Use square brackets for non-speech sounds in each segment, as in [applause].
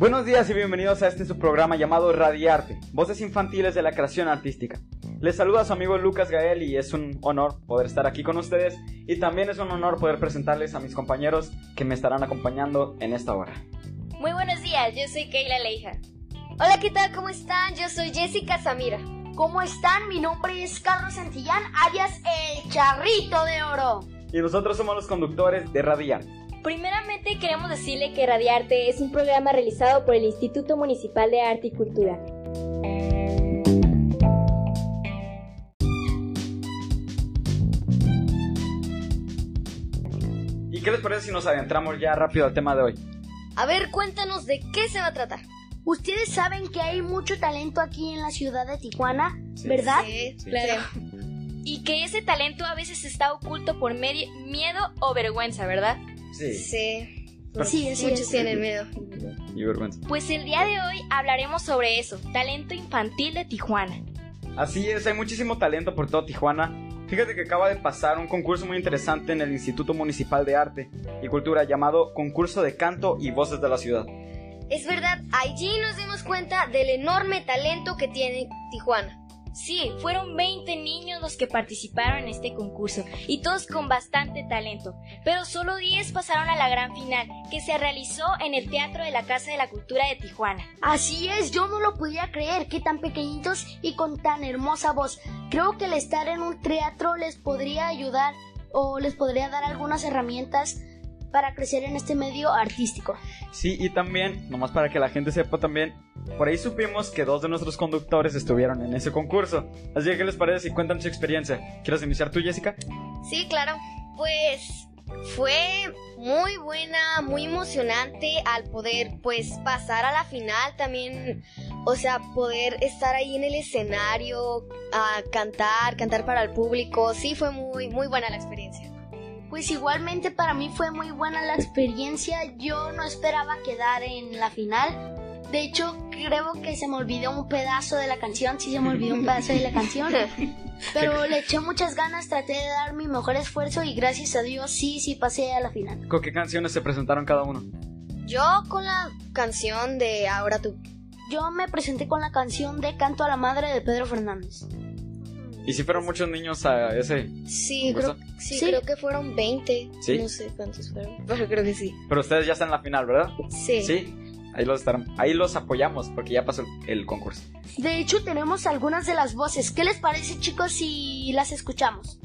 Buenos días y bienvenidos a este su programa llamado Radiarte, Voces Infantiles de la Creación Artística. Les saluda su amigo Lucas Gael y es un honor poder estar aquí con ustedes y también es un honor poder presentarles a mis compañeros que me estarán acompañando en esta hora. Muy buenos días, yo soy Keila Leija. Hola, ¿qué tal? ¿Cómo están? Yo soy Jessica Samira. ¿Cómo están? Mi nombre es Carlos Santillán, alias El Charrito de Oro. Y nosotros somos los conductores de Radiarte. Primeramente queremos decirle que Radiarte es un programa realizado por el Instituto Municipal de Arte y Cultura. ¿Y qué les parece si nos adentramos ya rápido al tema de hoy? A ver, cuéntanos de qué se va a tratar. Ustedes saben que hay mucho talento aquí en la ciudad de Tijuana, ¿verdad? Sí, claro. Y que ese talento a veces está oculto por miedo o vergüenza, ¿verdad? Sí. Sí. Sí, sí, Muchos tienen miedo. Y vergüenza. Pues el día de hoy hablaremos sobre eso, talento infantil de Tijuana. Así es, hay muchísimo talento por todo Tijuana. Fíjate que acaba de pasar un concurso muy interesante en el Instituto Municipal de Arte y Cultura llamado Concurso de Canto y Voces de la Ciudad. Es verdad, allí nos dimos cuenta del enorme talento que tiene Tijuana. Sí, fueron 20 niños los que participaron en este concurso y todos con bastante talento, pero solo 10 pasaron a la gran final que se realizó en el Teatro de la Casa de la Cultura de Tijuana. Así es, yo no lo podía creer que tan pequeñitos y con tan hermosa voz. Creo que el estar en un teatro les podría ayudar o les podría dar algunas herramientas para crecer en este medio artístico. Sí, y también, nomás para que la gente sepa también, por ahí supimos que dos de nuestros conductores estuvieron en ese concurso. Así que, ¿qué les parece si cuentan su experiencia? ¿Quieres iniciar tú, Jessica? Sí, claro. Pues fue muy buena, muy emocionante al poder pues pasar a la final también, o sea, poder estar ahí en el escenario, a cantar, cantar para el público, sí fue muy muy buena la experiencia. Pues igualmente para mí fue muy buena la experiencia, yo no esperaba quedar en la final. De hecho, creo que se me olvidó un pedazo de la canción, sí se me olvidó un pedazo de la canción. [laughs] Pero le eché muchas ganas, traté de dar mi mejor esfuerzo y gracias a Dios sí, sí pasé a la final. ¿Con qué canciones se presentaron cada uno? Yo con la canción de Ahora tú. Yo me presenté con la canción de Canto a la Madre de Pedro Fernández. ¿Y si fueron muchos niños a ese? Sí, ¿Concurso? creo, sí, Sí. creo que fueron 20. ¿Sí? No sé cuántos fueron, pero creo que sí. Pero ustedes ya están en la final, ¿verdad? Sí. Sí. Ahí los estarán, ahí los apoyamos porque ya pasó el, el concurso. De hecho, tenemos algunas de las voces. ¿Qué les parece, chicos, si las escuchamos?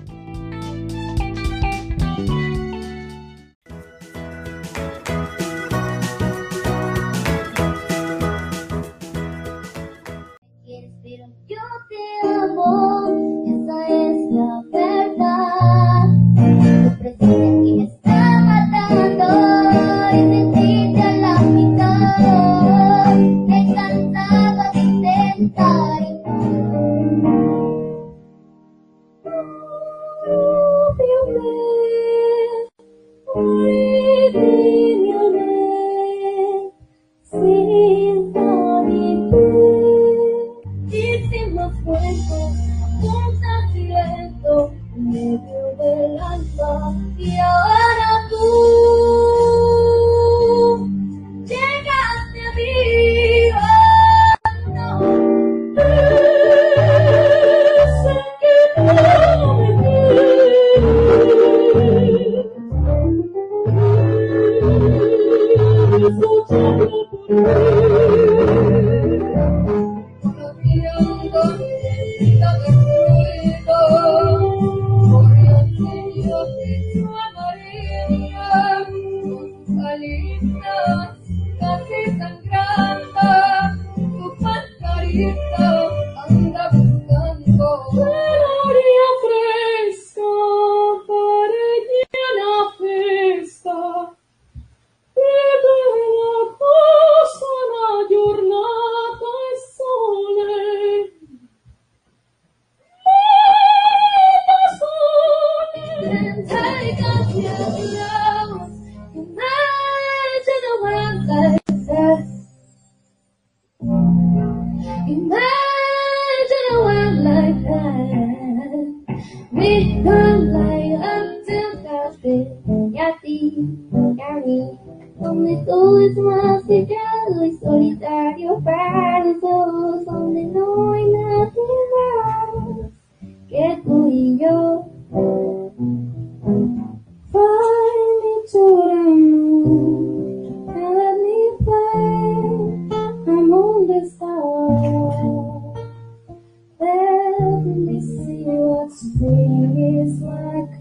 Juntas directo en medio del alma y You. Imagine a world like that. We come like up to café y a ti y a mí. Donde todo es más callado y solitario para los dos. Donde no hay nadie más que tú y yo. Spring is like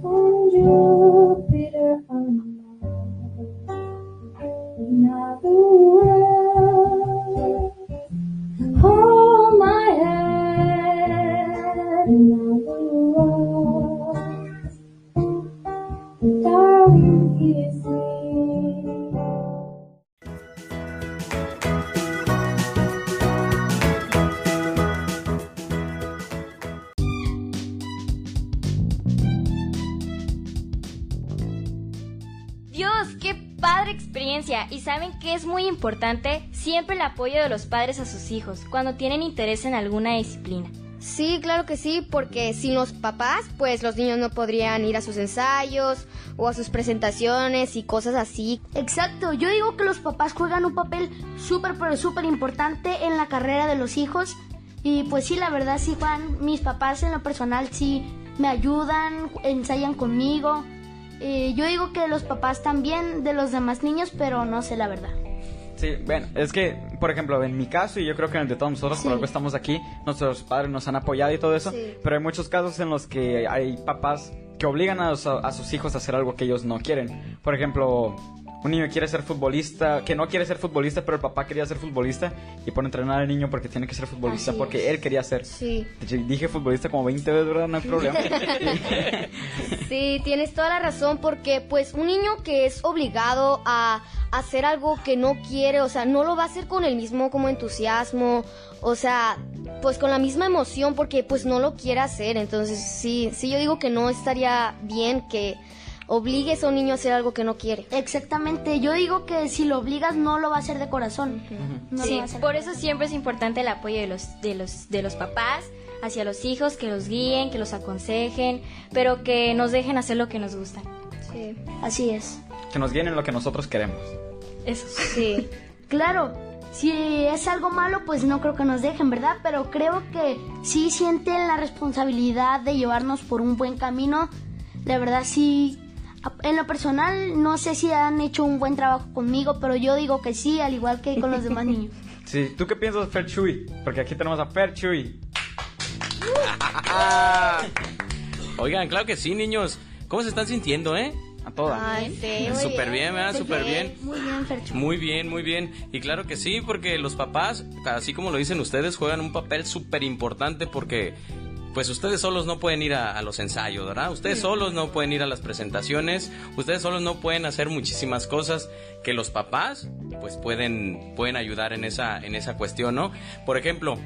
experiencia. Y saben que es muy importante siempre el apoyo de los padres a sus hijos cuando tienen interés en alguna disciplina. Sí, claro que sí, porque sin los papás, pues los niños no podrían ir a sus ensayos o a sus presentaciones y cosas así. Exacto, yo digo que los papás juegan un papel súper, pero súper importante en la carrera de los hijos. Y pues sí, la verdad sí, Juan, mis papás en lo personal sí me ayudan, ensayan conmigo. Eh, yo digo que los papás también de los demás niños, pero no sé la verdad. Sí, bueno, es que, por ejemplo, en mi caso, y yo creo que en el de todos nosotros, por algo estamos aquí, nuestros padres nos han apoyado y todo eso, pero hay muchos casos en los que hay papás que obligan a, los- a sus hijos a hacer algo que ellos no quieren. Por ejemplo, un niño quiere ser futbolista, que no quiere ser futbolista, pero el papá quería ser futbolista y pone a entrenar al niño porque tiene que ser futbolista, Así porque él quería ser. Sí. Dije futbolista como 20 veces, ¿verdad? No hay problema. [laughs] Sí, tienes toda la razón porque pues un niño que es obligado a hacer algo que no quiere, o sea, no lo va a hacer con el mismo como entusiasmo, o sea, pues con la misma emoción porque pues no lo quiere hacer. Entonces, sí, sí yo digo que no estaría bien que obligues a un niño a hacer algo que no quiere. Exactamente, yo digo que si lo obligas no lo va a hacer de corazón. No lo Sí, va a hacer. por eso siempre es importante el apoyo de los, de los, de los papás hacia los hijos, que los guíen, que los aconsejen, pero que nos dejen hacer lo que nos gusta. Sí. Así es. que nos guíen en lo que nosotros queremos. Eso. Sí. Claro, si es algo malo, pues no creo que nos dejen, ¿verdad? Pero creo que sí sienten la responsabilidad de llevarnos por un buen camino. De verdad, sí. En lo personal, no sé si han hecho un buen trabajo conmigo, pero yo digo que sí, al igual que con los demás [laughs] niños. Sí, ¿tú qué piensas de Fer Chuy? Porque aquí tenemos a Fer Chuy. [laughs] Oigan, claro que sí, niños. ¿Cómo se están sintiendo, eh? A toda. Ay, sí, Súper bien, ¿verdad? Súper bien. Muy bien, Fercho. Muy bien, muy bien. Y claro que sí, porque los papás, así como lo dicen ustedes, juegan un papel súper importante porque pues ustedes solos no pueden ir a, a los ensayos, ¿verdad? Ustedes solos no pueden ir a las presentaciones, ustedes solos no pueden hacer muchísimas cosas que los papás pues pueden, pueden ayudar en esa, en esa cuestión, ¿no? Por ejemplo,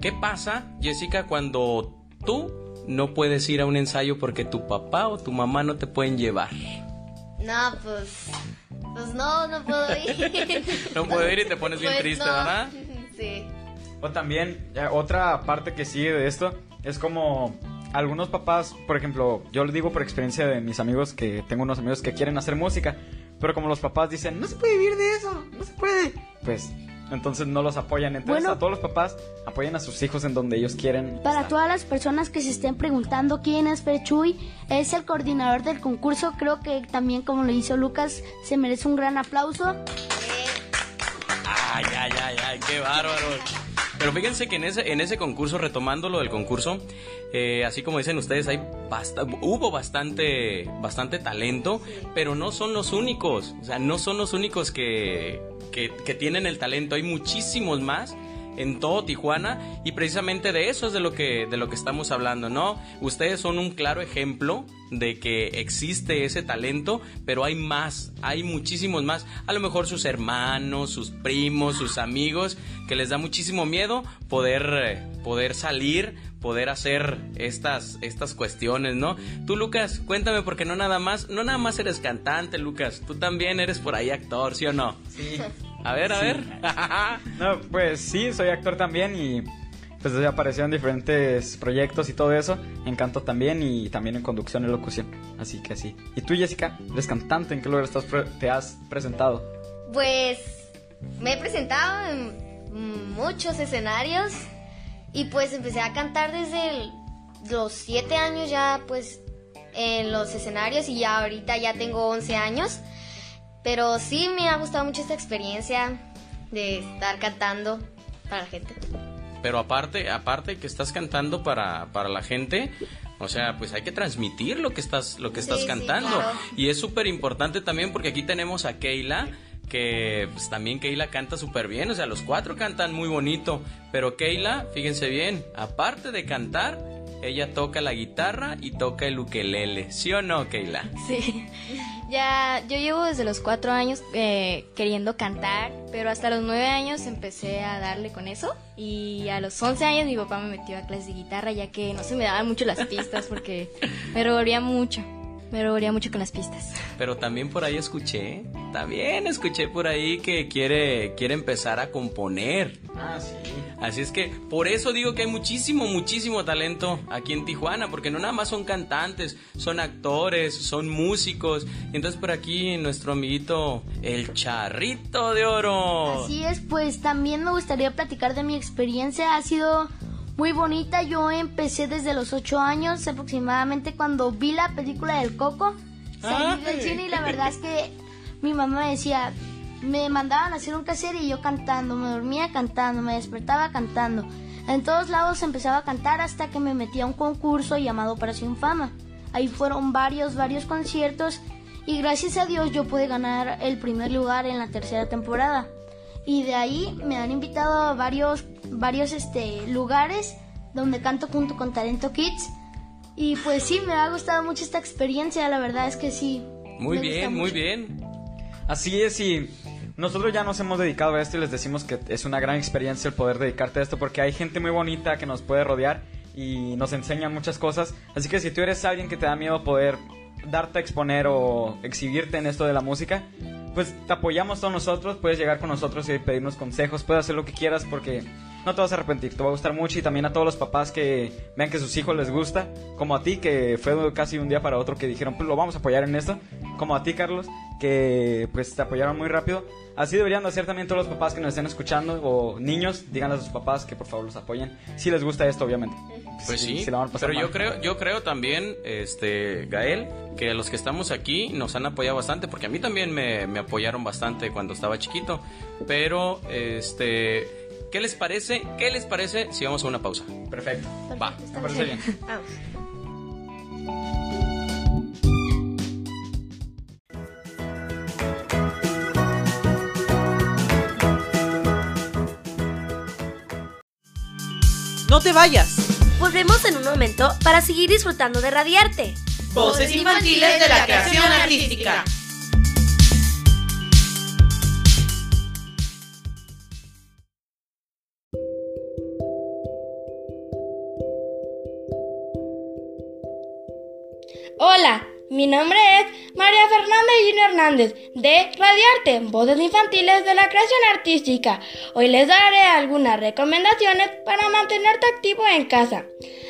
¿qué pasa, Jessica, cuando tú no puedes ir a un ensayo porque tu papá o tu mamá no te pueden llevar? No, pues. Pues no, no puedo ir. [laughs] No puedo ir y te pones bien Pues triste, no. ¿verdad? Sí. O también, otra parte que sigue de esto es como algunos papás, por ejemplo, yo lo digo por experiencia de mis amigos que tengo unos amigos que quieren hacer música, pero como los papás dicen, no se puede vivir de eso, no se puede, pues entonces no los apoyan. Entonces Bueno. a todos los papás apoyen a sus hijos en donde ellos quieren. Para estar. todas las personas que se estén preguntando quién es Ferchuy, es el coordinador del concurso. Creo que también, como lo hizo Lucas, se merece un gran aplauso. Ay, ay, ay, ay, qué bárbaro. Pero fíjense que en ese, en ese concurso, retomando lo del concurso, eh, así como dicen ustedes, hay hubo bastante, bastante talento, pero no son los únicos. O sea, no son los únicos que, que tienen el talento. Hay muchísimos más en todo Tijuana y precisamente de eso es de lo que de lo que estamos hablando, ¿no? Ustedes son un claro ejemplo de que existe ese talento, pero hay más, hay muchísimos más. A lo mejor sus hermanos, sus primos, sus amigos, que les da muchísimo miedo poder, poder salir, poder hacer estas, estas cuestiones, ¿no? Tú, Lucas, cuéntame, porque no nada más, no nada más eres cantante, Lucas, tú también eres por ahí actor, ¿sí o no? Sí. A ver, a Sí. ver. [laughs] No, pues sí, soy actor también y pues he aparecido en diferentes proyectos y todo eso. En canto también y también en conducción y locución. Así que sí. ¿Y tú, Jessica? ¿Eres cantante? ¿En qué lugar estás te has presentado? Pues me he presentado en muchos escenarios y pues empecé a cantar desde el- los 7 años ya pues en los escenarios y ya ahorita ya tengo 11 años. Pero sí me ha gustado mucho esta experiencia de estar cantando para la gente. Pero aparte, aparte que estás cantando para, para la gente, o sea, pues hay que transmitir lo que estás, lo que estás Sí, sí, cantando. claro. Y es súper importante también porque aquí tenemos a Keila, que pues, también Keila canta súper bien, o sea, los cuatro cantan muy bonito, pero Keila, fíjense bien, aparte de cantar, ella toca la guitarra y toca el ukelele, ¿sí o no, Keila? Sí. Ya, yo llevo desde los cuatro años eh, queriendo cantar, pero hasta los nueve años empecé a darle con eso. Y a los once años mi papá me metió a clases de guitarra, ya que no se me daban mucho las pistas porque me revolvía mucho. Me revolvía mucho con las pistas. Pero también por ahí escuché, también escuché por ahí que quiere, quiere empezar a componer. Ah, sí. Así es que por eso digo que hay muchísimo, muchísimo talento aquí en Tijuana, porque no nada más son cantantes, son actores, son músicos. Y entonces por aquí nuestro amiguito, el charrito de oro. Así es, pues también me gustaría platicar de mi experiencia. Ha sido muy bonita. Yo empecé desde los 8 años aproximadamente cuando vi la película del Coco. Salí del cine y la verdad es que mi mamá me decía, me mandaban a hacer un caser y yo cantando, me dormía cantando, me despertaba cantando. En todos lados empezaba a cantar hasta que me metí a un concurso llamado Operación Fama. Ahí fueron varios, varios conciertos y gracias a Dios yo pude ganar el primer lugar en la tercera temporada. Y de ahí me han invitado a varios, varios este, lugares donde canto junto con Talento Kids. Y pues sí, me ha gustado mucho esta experiencia, la verdad es que sí. Muy bien, muy bien. Así es y nosotros ya nos hemos dedicado a esto y les decimos que es una gran experiencia el poder dedicarte a esto porque hay gente muy bonita que nos puede rodear y nos enseña muchas cosas. Así que si tú eres alguien que te da miedo poder darte a exponer o exhibirte en esto de la música, pues te apoyamos todos nosotros, puedes llegar con nosotros y pedirnos consejos, puedes hacer lo que quieras porque no te vas a arrepentir, te va a gustar mucho y también a todos los papás que vean que sus hijos les gusta, como a ti que fue casi un día para otro que dijeron, pues lo vamos a apoyar en esto, como a ti Carlos, que pues te apoyaron muy rápido. Así deberían de hacer también todos los papás que nos estén escuchando o niños, díganle a sus papás que por favor los apoyen, si les gusta esto obviamente. Pues sí, a pero yo creo, yo creo también, este, Gael, que los que estamos aquí nos han apoyado bastante, porque a mí también me, me apoyaron bastante cuando estaba chiquito. Pero, este, ¿qué les parece? ¿Qué les parece si vamos a una pausa? Perfecto. Va. Me parece bien. No te vayas. Volvemos en un momento para seguir disfrutando de Radiarte. Voces infantiles de la creación artística. Mi nombre es María Fernanda Gino Hernández de Radiarte, Voces Infantiles de la Creación Artística. Hoy les daré algunas recomendaciones para mantenerte activo en casa.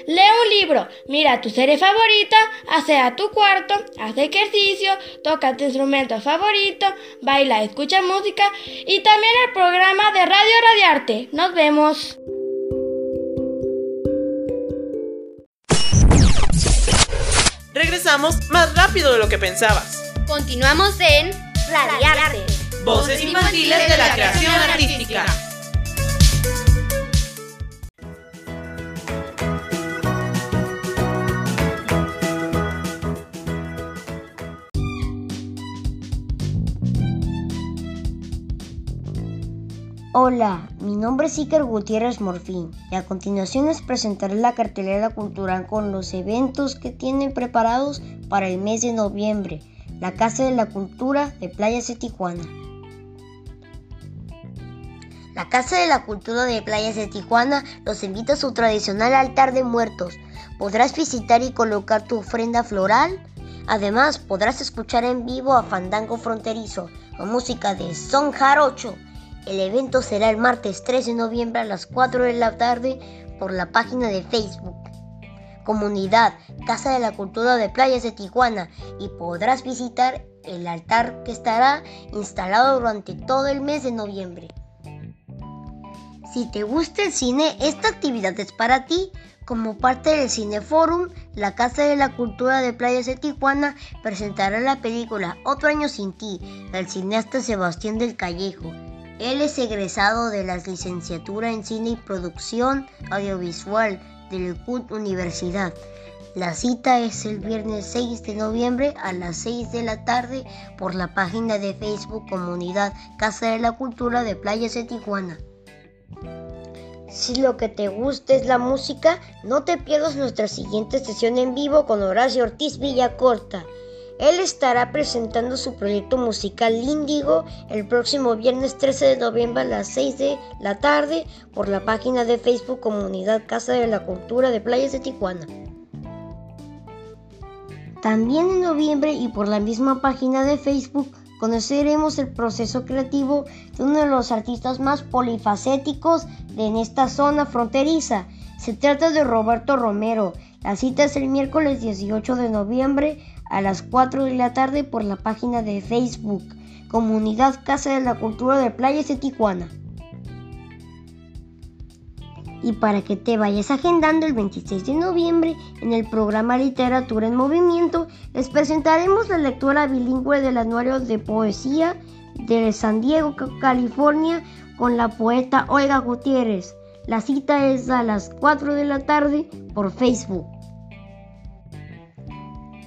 Lee un libro, mira tu serie favorita, asea tu cuarto, haz ejercicio, toca tu instrumento favorito, baila, escucha música y también el programa de Radio Radiarte. Nos vemos. Regresamos más rápido de lo que pensabas. Continuamos en Radiarte. Voces infantiles de la creación artística. Hola, mi nombre es Iker Gutiérrez Morfín y a continuación les presentaré la cartelera cultural con los eventos que tienen preparados para el mes de noviembre, la Casa de la Cultura de Playas de Tijuana. La Casa de la Cultura de Playas de Tijuana los invita a su tradicional altar de muertos. Podrás visitar y colocar tu ofrenda floral. Además, podrás escuchar en vivo a Fandango Fronterizo con música de Son Jarocho. El evento será el martes 3 de noviembre a las 4 de la tarde por la página de Facebook. Comunidad Casa de la Cultura de Playas de Tijuana y podrás visitar el altar que estará instalado durante todo el mes de noviembre. Si te gusta el cine, esta actividad es para ti. Como parte del Cineforum, la Casa de la Cultura de Playas de Tijuana presentará la película Otro año sin ti, del cineasta Sebastián del Callejo. Él es egresado de la licenciatura en Cine y Producción Audiovisual del CUT Universidad. La cita es el viernes 6 de noviembre a las 6 de la tarde por la página de Facebook Comunidad Casa de la Cultura de Playas de Tijuana. Si lo que te gusta es la música, no te pierdas nuestra siguiente sesión en vivo con Horacio Ortiz Villacorta. Él estará presentando su proyecto musical Índigo el próximo viernes 13 de noviembre a las 6 de la tarde por la página de Facebook Comunidad Casa de la Cultura de Playas de Tijuana. También en noviembre y por la misma página de Facebook conoceremos el proceso creativo de uno de los artistas más polifacéticos de en esta zona fronteriza. Se trata de Roberto Romero. La cita es el miércoles 18 de noviembre a las 4 de la tarde por la página de Facebook Comunidad Casa de la Cultura de Playas de Tijuana. Y para que te vayas agendando el 26 de noviembre en el programa Literatura en Movimiento, les presentaremos la lectura bilingüe del anuario de poesía de San Diego, California, con la poeta Olga Gutiérrez. La cita es a las 4 de la tarde por Facebook.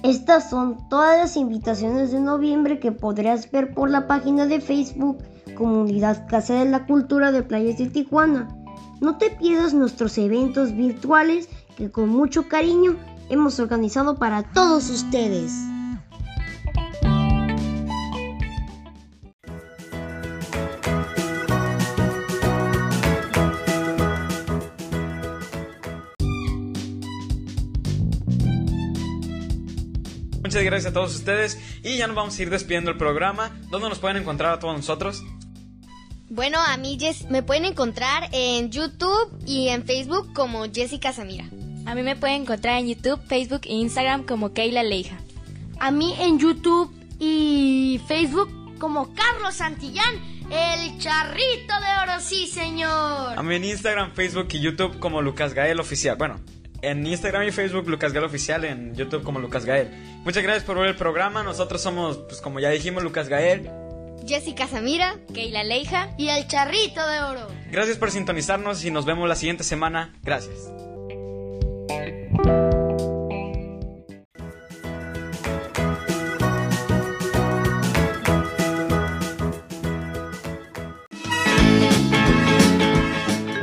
Estas son todas las invitaciones de noviembre que podrás ver por la página de Facebook Comunidad Casa de la Cultura de Playas de Tijuana. No te pierdas nuestros eventos virtuales que con mucho cariño hemos organizado para todos ustedes. Muchas gracias a todos ustedes y ya nos vamos a ir despidiendo el programa. ¿Dónde nos pueden encontrar a todos nosotros? Bueno, a mí Jess, me pueden encontrar en YouTube y en Facebook como Jessica Samira. A mí me pueden encontrar en YouTube, Facebook e Instagram como Keila Leija. A mí en YouTube y Facebook como Carlos Santillán, el charrito de oro, sí señor. A mí en Instagram, Facebook y YouTube como Lucas Gael Oficial. Bueno, en Instagram y Facebook Lucas Gael Oficial, en YouTube como Lucas Gael. Muchas gracias por ver el programa. Nosotros somos, pues como ya dijimos, Lucas Gael. Jessica Samira, Keila Leija y el charrito de oro. Gracias por sintonizarnos y nos vemos la siguiente semana. Gracias.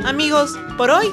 Amigos, por hoy